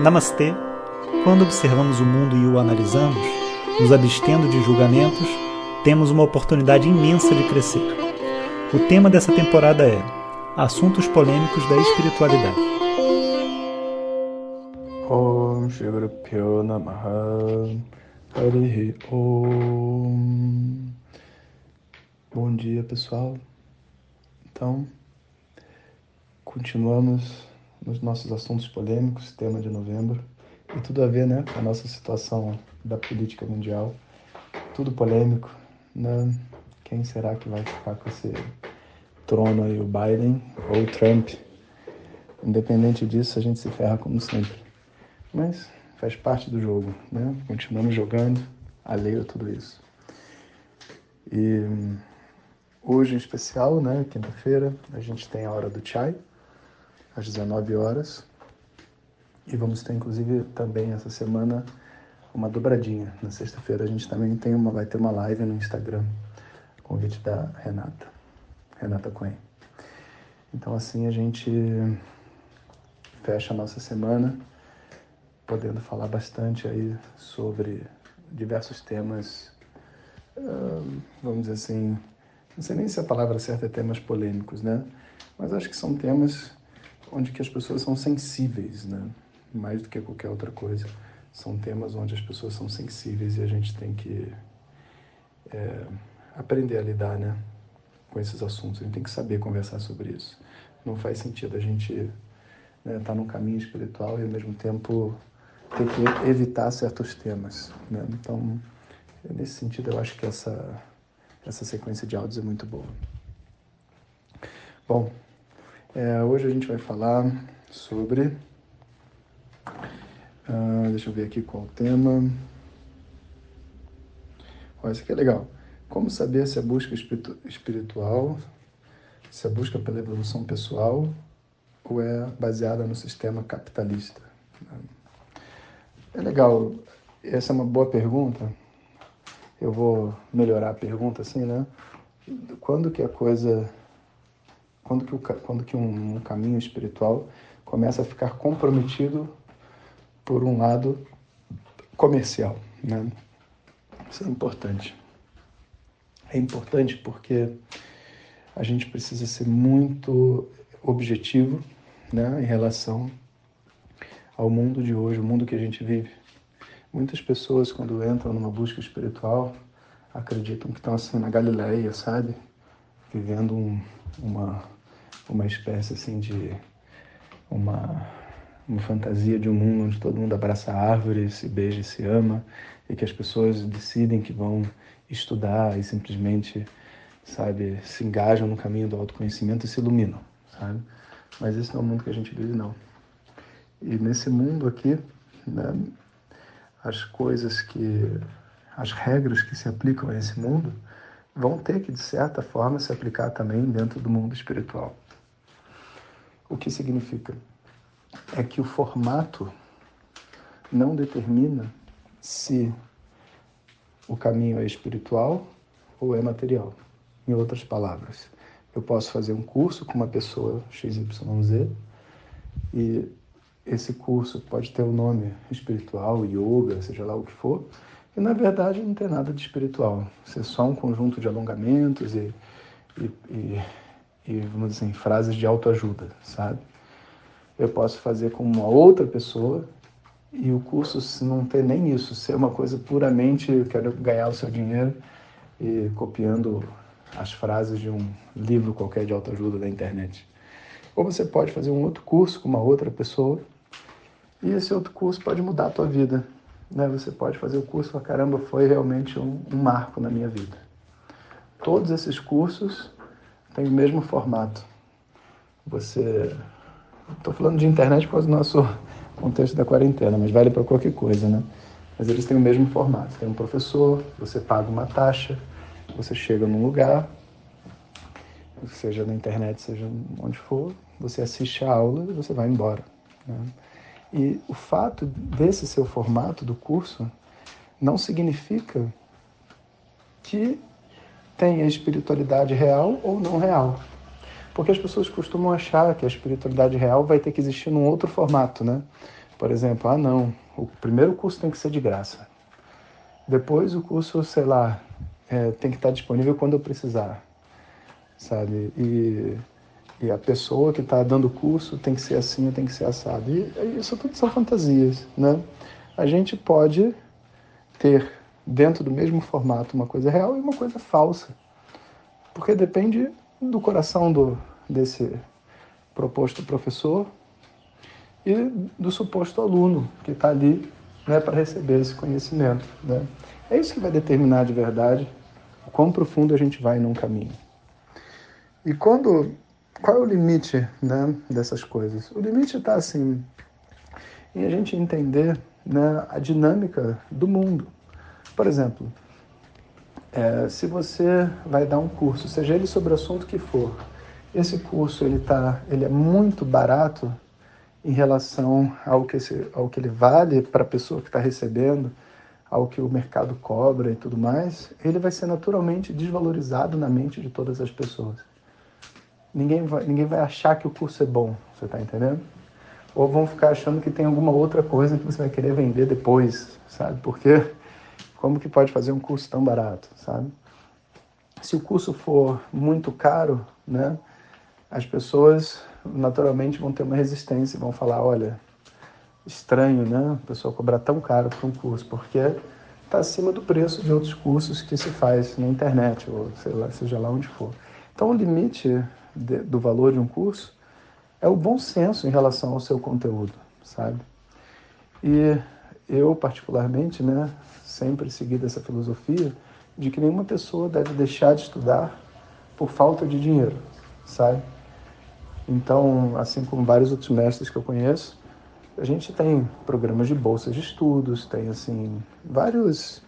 Namastê! Quando observamos o mundo e o analisamos, nos abstendo de julgamentos, temos uma oportunidade imensa de crescer. O tema dessa temporada é Assuntos Polêmicos da Espiritualidade. Bom dia pessoal. Então, continuamos nos nossos assuntos polêmicos, tema de novembro, e tudo a ver né, com a nossa situação da política mundial. Tudo polêmico, né? Quem será que vai ficar com esse trono aí, o Biden ou o Trump? Independente disso, a gente se ferra como sempre. Mas faz parte do jogo, né? Continuamos jogando, alheio a tudo isso. E hoje em especial, né, quinta-feira, a gente tem a hora do chai, às 19 horas. E vamos ter, inclusive, também essa semana uma dobradinha. Na sexta-feira a gente também tem uma, vai ter uma live no Instagram, convite da Renata, Renata Cohen. Então assim a gente fecha a nossa semana podendo falar bastante aí sobre diversos temas, vamos dizer assim, não sei nem se a palavra certa é temas polêmicos, né? Mas acho que são temas onde que as pessoas são sensíveis, né? Mais do que qualquer outra coisa. São temas onde as pessoas são sensíveis e a gente tem que é, aprender a lidar, né? Com esses assuntos. A gente tem que saber conversar sobre isso. Não faz sentido a gente estar né, tá num caminho espiritual e ao mesmo tempo ter que evitar certos temas, né? Então, nesse sentido, eu acho que essa essa sequência de áudios é muito boa. Bom, é, hoje a gente vai falar sobre. Uh, deixa eu ver aqui qual o tema. Olha, isso aqui é legal. Como saber se a busca espiritual, se a busca pela evolução pessoal ou é baseada no sistema capitalista? É legal. Essa é uma boa pergunta. Eu vou melhorar a pergunta assim, né? Quando que a coisa quando que, o, quando que um, um caminho espiritual começa a ficar comprometido por um lado comercial, né? Isso é importante. É importante porque a gente precisa ser muito objetivo, né, em relação ao mundo de hoje, o mundo que a gente vive. Muitas pessoas quando entram numa busca espiritual acreditam que estão assim na Galileia, sabe? Vivendo um, uma uma espécie assim de uma, uma fantasia de um mundo onde todo mundo abraça árvores, se beija e se ama, e que as pessoas decidem que vão estudar e simplesmente, sabe, se engajam no caminho do autoconhecimento e se iluminam, sabe? Mas esse não é o mundo que a gente vive, não. E nesse mundo aqui, né, as coisas que, as regras que se aplicam a esse mundo vão ter que, de certa forma, se aplicar também dentro do mundo espiritual. O que significa? É que o formato não determina se o caminho é espiritual ou é material. Em outras palavras, eu posso fazer um curso com uma pessoa XYZ e esse curso pode ter o um nome espiritual, yoga, seja lá o que for, e na verdade não tem nada de espiritual. Isso é só um conjunto de alongamentos e, e, e e, vamos dizer, assim, frases de autoajuda, sabe? Eu posso fazer com uma outra pessoa e o curso se não ter nem isso, ser uma coisa puramente eu quero ganhar o seu dinheiro e copiando as frases de um livro qualquer de autoajuda da internet. Ou você pode fazer um outro curso com uma outra pessoa e esse outro curso pode mudar a tua vida. Né? Você pode fazer o curso falar, caramba, foi realmente um, um marco na minha vida. Todos esses cursos tem o mesmo formato. Você. Estou falando de internet por causa do nosso contexto da quarentena, mas vale para qualquer coisa, né? Mas eles têm o mesmo formato. Tem um professor, você paga uma taxa, você chega num lugar, seja na internet, seja onde for, você assiste a aula e você vai embora. Né? E o fato desse seu formato do curso não significa que tem a espiritualidade real ou não real. Porque as pessoas costumam achar que a espiritualidade real vai ter que existir num outro formato, né? Por exemplo, ah não, o primeiro curso tem que ser de graça. Depois o curso, sei lá, é, tem que estar disponível quando eu precisar, sabe? E, e a pessoa que está dando o curso tem que ser assim, tem que ser assado. E isso tudo são fantasias, né? A gente pode ter dentro do mesmo formato uma coisa real e uma coisa falsa, porque depende do coração do, desse proposto professor e do suposto aluno que está ali né, para receber esse conhecimento. Né? É isso que vai determinar de verdade o quão profundo a gente vai num caminho. E quando qual é o limite né, dessas coisas? O limite está assim em a gente entender né, a dinâmica do mundo. Por exemplo, é, se você vai dar um curso, seja ele sobre o assunto que for, esse curso ele tá, ele é muito barato em relação ao que, esse, ao que ele vale para a pessoa que está recebendo, ao que o mercado cobra e tudo mais, ele vai ser naturalmente desvalorizado na mente de todas as pessoas. Ninguém vai, ninguém vai achar que o curso é bom, você está entendendo? Ou vão ficar achando que tem alguma outra coisa que você vai querer vender depois, sabe? Porque como que pode fazer um curso tão barato, sabe? Se o curso for muito caro, né, as pessoas naturalmente vão ter uma resistência e vão falar, olha, estranho, né, a pessoa cobrar tão caro por um curso, porque está acima do preço de outros cursos que se faz na internet ou sei lá, seja lá onde for. Então o limite de, do valor de um curso é o bom senso em relação ao seu conteúdo, sabe? E eu particularmente, né, sempre seguido essa filosofia de que nenhuma pessoa deve deixar de estudar por falta de dinheiro, sabe? Então, assim como vários outros mestres que eu conheço, a gente tem programas de bolsas de estudos, tem assim vários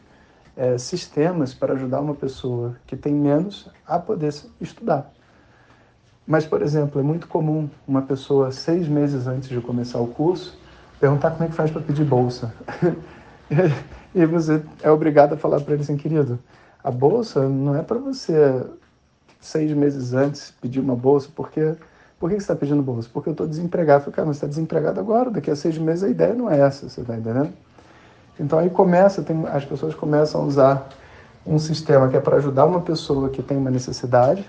é, sistemas para ajudar uma pessoa que tem menos a poder estudar. Mas, por exemplo, é muito comum uma pessoa seis meses antes de começar o curso perguntar como é que faz para pedir bolsa. E você é obrigado a falar para ele assim, querido, a bolsa não é para você seis meses antes pedir uma bolsa, porque por que você está pedindo bolsa? Porque eu estou desempregado. Eu cara, você está desempregado agora, daqui a seis meses a ideia não é essa, você está entendendo? Então aí começa, tem, as pessoas começam a usar um sistema que é para ajudar uma pessoa que tem uma necessidade,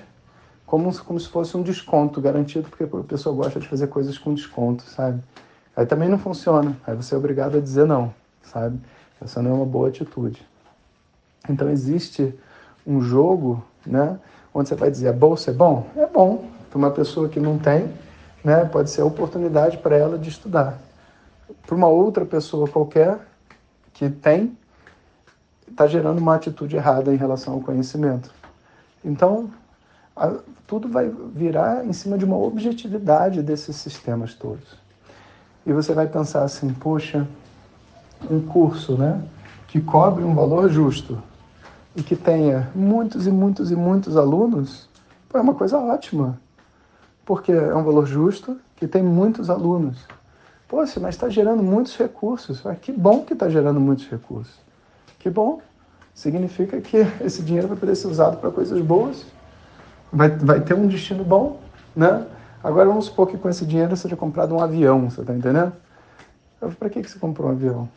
como, como se fosse um desconto garantido, porque a pessoa gosta de fazer coisas com desconto, sabe? Aí também não funciona, aí você é obrigado a dizer não, sabe? Essa não é uma boa atitude. Então existe um jogo, né, onde você vai dizer a bolsa é bom? É bom. Para uma pessoa que não tem, né, pode ser a oportunidade para ela de estudar. Para uma outra pessoa qualquer que tem, está gerando uma atitude errada em relação ao conhecimento. Então, a, tudo vai virar em cima de uma objetividade desses sistemas todos. E você vai pensar assim, poxa, um curso né, que cobre um valor justo e que tenha muitos e muitos e muitos alunos, é uma coisa ótima. Porque é um valor justo que tem muitos alunos. Poxa, mas está gerando muitos recursos. Ah, que bom que está gerando muitos recursos. Que bom. Significa que esse dinheiro vai poder ser usado para coisas boas. Vai, vai ter um destino bom, né? Agora vamos supor que com esse dinheiro seja comprado um avião, você está entendendo? Para que, que você comprou um avião?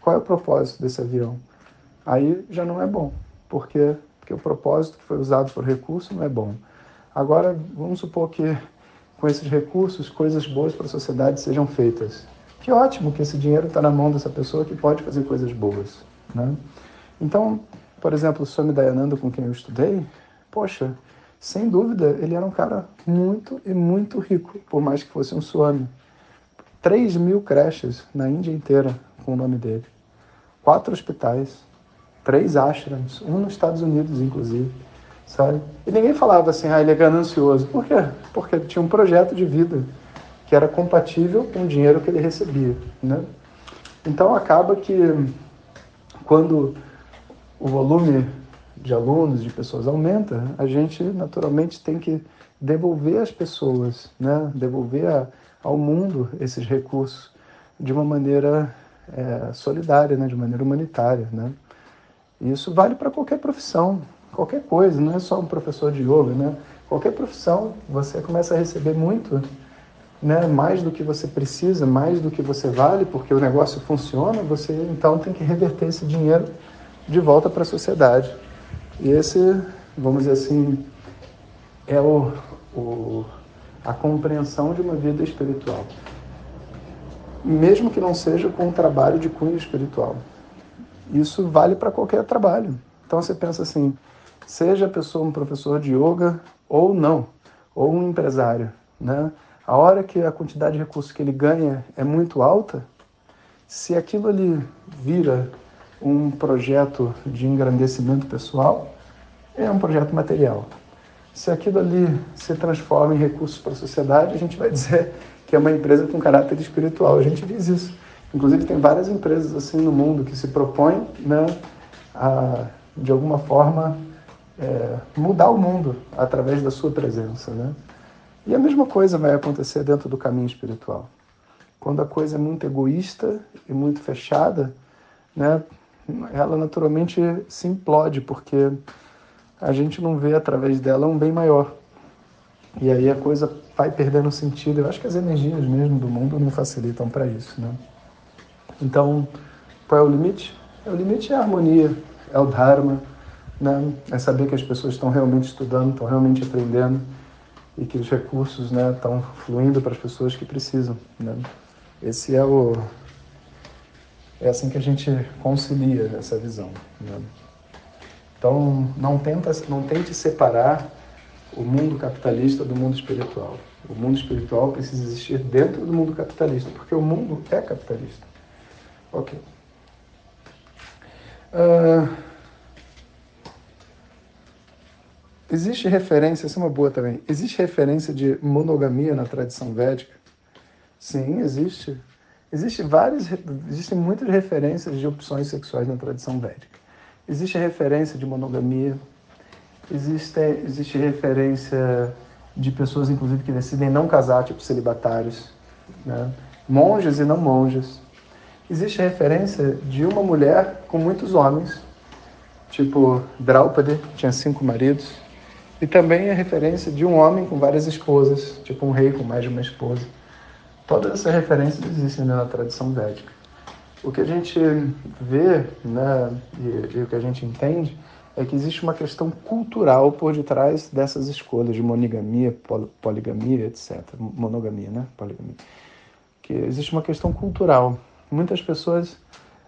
Qual é o propósito desse avião? Aí já não é bom, porque, porque o propósito que foi usado por recurso não é bom. Agora, vamos supor que com esses recursos, coisas boas para a sociedade sejam feitas. Que ótimo que esse dinheiro está na mão dessa pessoa que pode fazer coisas boas. Né? Então, por exemplo, o Swami Dayananda, com quem eu estudei, poxa, sem dúvida, ele era um cara muito e muito rico, por mais que fosse um Swami. 3 mil creches na Índia inteira com o nome dele quatro hospitais, três ashrams, um nos Estados Unidos, inclusive, sabe? E ninguém falava assim, ah, ele é ganancioso. Por quê? Porque ele tinha um projeto de vida que era compatível com o dinheiro que ele recebia, né? Então acaba que quando o volume de alunos, de pessoas aumenta, a gente naturalmente tem que devolver às pessoas, né? devolver a, ao mundo esses recursos de uma maneira é, solidária, né, de maneira humanitária. Né? Isso vale para qualquer profissão, qualquer coisa, não é só um professor de yoga. Né? Qualquer profissão, você começa a receber muito né, mais do que você precisa, mais do que você vale, porque o negócio funciona, você então tem que reverter esse dinheiro de volta para a sociedade. Esse, vamos dizer assim, é o, o, a compreensão de uma vida espiritual. Mesmo que não seja com um trabalho de cunho espiritual. Isso vale para qualquer trabalho. Então você pensa assim, seja a pessoa um professor de yoga ou não, ou um empresário, né? A hora que a quantidade de recursos que ele ganha é muito alta, se aquilo ali vira um projeto de engrandecimento pessoal, é um projeto material. Se aquilo ali se transforma em recursos para a sociedade, a gente vai dizer que é uma empresa com caráter espiritual. A gente diz isso. Inclusive, tem várias empresas assim no mundo que se propõem, né, a, de alguma forma, é, mudar o mundo através da sua presença. Né? E a mesma coisa vai acontecer dentro do caminho espiritual. Quando a coisa é muito egoísta e muito fechada, né, ela naturalmente se implode, porque a gente não vê através dela um bem maior. E aí a coisa vai perdendo sentido. Eu acho que as energias mesmo do mundo não facilitam para isso, né? Então, qual é o limite? O limite é a harmonia, é o dharma, né? É saber que as pessoas estão realmente estudando, estão realmente aprendendo e que os recursos né, estão fluindo para as pessoas que precisam. Né? Esse é o é assim que a gente concilia essa visão. Né? Então não tenta não tente separar o mundo capitalista do mundo espiritual. O mundo espiritual precisa existir dentro do mundo capitalista, porque o mundo é capitalista. Ok. Uh, Existe referência, essa é uma boa também. Existe referência de monogamia na tradição védica? Sim, existe. Existe várias, existem muitas referências de opções sexuais na tradição védica. Existe referência de monogamia, existe, existe referência de pessoas, inclusive, que decidem não casar, tipo celibatários, né? monges e não monjas. Existe referência de uma mulher com muitos homens, tipo Draupadi, tinha cinco maridos, e também a referência de um homem com várias esposas, tipo um rei com mais de uma esposa. Todas essas referências existem na tradição védica. O que a gente vê né, e, e o que a gente entende é que existe uma questão cultural por detrás dessas escolhas de monogamia, poligamia, etc. Monogamia, né? Poligamia. Que existe uma questão cultural. Muitas pessoas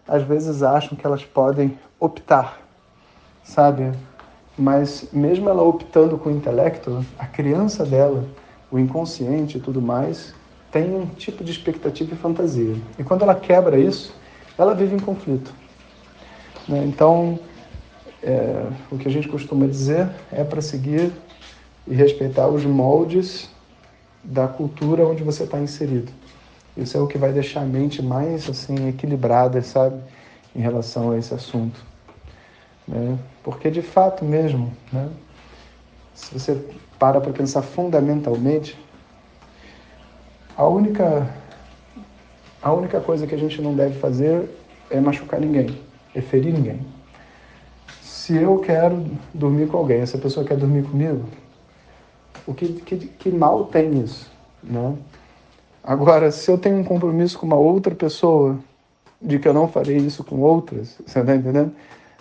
às vezes acham que elas podem optar, sabe? Mas mesmo ela optando com o intelecto, a criança dela, o inconsciente e tudo mais, tem um tipo de expectativa e fantasia. E quando ela quebra isso, ela vive em conflito. Né? Então, é, o que a gente costuma dizer é para seguir e respeitar os moldes da cultura onde você está inserido. Isso é o que vai deixar a mente mais assim equilibrada, sabe, em relação a esse assunto. Né? Porque de fato mesmo, né? se você para para pensar fundamentalmente, a única, a única coisa que a gente não deve fazer é machucar ninguém, é ferir ninguém. Se eu quero dormir com alguém, essa pessoa quer dormir comigo, o que, que, que mal tem isso? Né? Agora, se eu tenho um compromisso com uma outra pessoa, de que eu não farei isso com outras, você está entendendo?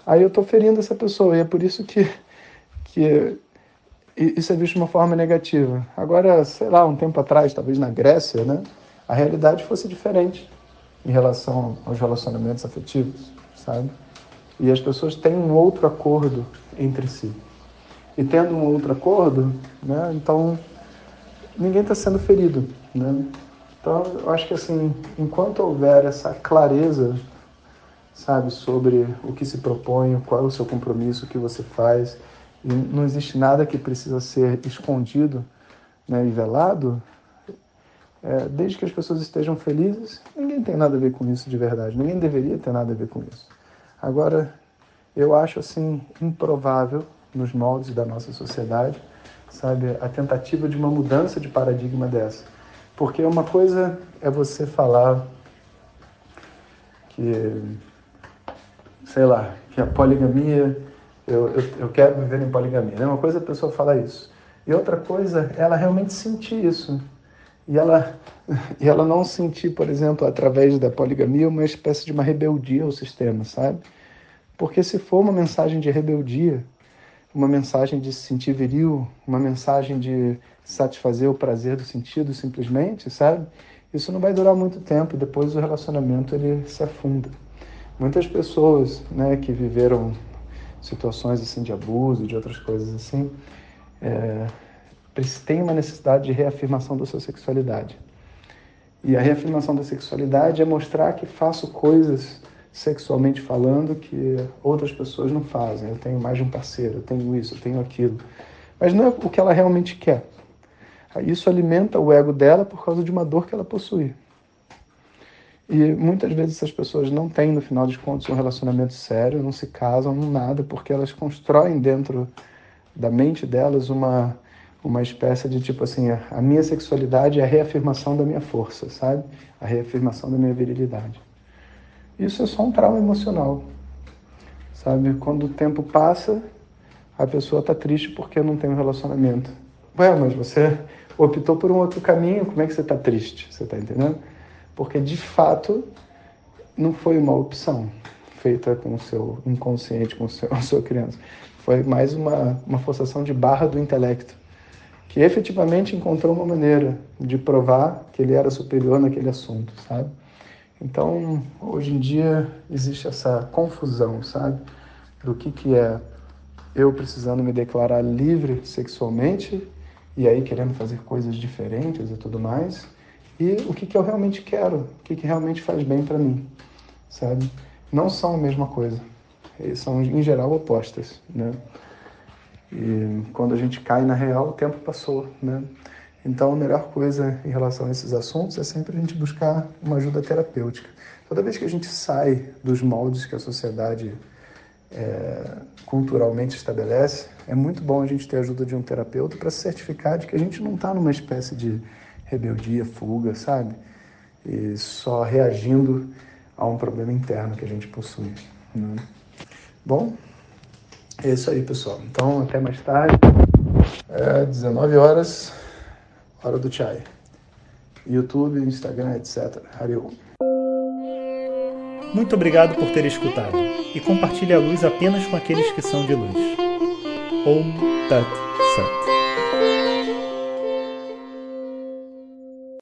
aí eu estou ferindo essa pessoa. E é por isso que, que isso é visto de uma forma negativa. Agora, sei lá, um tempo atrás, talvez na Grécia, né, a realidade fosse diferente em relação aos relacionamentos afetivos, sabe? E as pessoas têm um outro acordo entre si. E tendo um outro acordo, né, então ninguém está sendo ferido, né? Então, eu acho que assim, enquanto houver essa clareza sabe, sobre o que se propõe, qual é o seu compromisso, o que você faz. E não existe nada que precisa ser escondido né, e velado. É, desde que as pessoas estejam felizes, ninguém tem nada a ver com isso de verdade. Ninguém deveria ter nada a ver com isso. Agora, eu acho assim improvável nos moldes da nossa sociedade, sabe, a tentativa de uma mudança de paradigma dessa. Porque uma coisa é você falar que sei lá, que a poligamia, eu, eu, eu quero viver em poligamia. Né? Uma coisa é a pessoa falar isso. E outra coisa ela realmente sentir isso. e ela, e ela não sentir, por exemplo, através da poligamia, uma espécie de uma rebeldia ao sistema, sabe? Porque se for uma mensagem de rebeldia, uma mensagem de se sentir viril, uma mensagem de satisfazer o prazer do sentido simplesmente, sabe? Isso não vai durar muito tempo, depois o relacionamento ele se afunda. Muitas pessoas, né, que viveram situações assim de abuso, de outras coisas assim, é, têm uma necessidade de reafirmação da sua sexualidade. E a reafirmação da sexualidade é mostrar que faço coisas sexualmente falando que outras pessoas não fazem. Eu tenho mais de um parceiro, eu tenho isso, eu tenho aquilo. Mas não é o que ela realmente quer. Isso alimenta o ego dela por causa de uma dor que ela possui. E muitas vezes essas pessoas não têm, no final de contas, um relacionamento sério, não se casam, não nada, porque elas constroem dentro da mente delas uma, uma espécie de tipo assim: a minha sexualidade é a reafirmação da minha força, sabe? A reafirmação da minha virilidade. Isso é só um trauma emocional, sabe? Quando o tempo passa, a pessoa está triste porque não tem um relacionamento. Ué, mas você optou por um outro caminho, como é que você está triste? Você está entendendo? Porque de fato não foi uma opção feita com o seu inconsciente, com o seu, a sua criança. Foi mais uma, uma forçação de barra do intelecto, que efetivamente encontrou uma maneira de provar que ele era superior naquele assunto, sabe? Então, hoje em dia existe essa confusão, sabe? Do que, que é eu precisando me declarar livre sexualmente e aí querendo fazer coisas diferentes e tudo mais, e o que, que eu realmente quero, o que, que realmente faz bem para mim, sabe? Não são a mesma coisa, são em geral opostas, né? E quando a gente cai na real, o tempo passou, né? Então a melhor coisa em relação a esses assuntos é sempre a gente buscar uma ajuda terapêutica. Toda vez que a gente sai dos moldes que a sociedade é, culturalmente estabelece, é muito bom a gente ter a ajuda de um terapeuta para certificar de que a gente não está numa espécie de rebeldia, fuga, sabe? E só reagindo a um problema interno que a gente possui. Né? Bom, é isso aí, pessoal. Então, até mais tarde. É 19 horas, hora do chai. YouTube, Instagram, etc. Hariom. Muito obrigado por ter escutado e compartilhe a luz apenas com aqueles que são de luz. Om Tat Sat.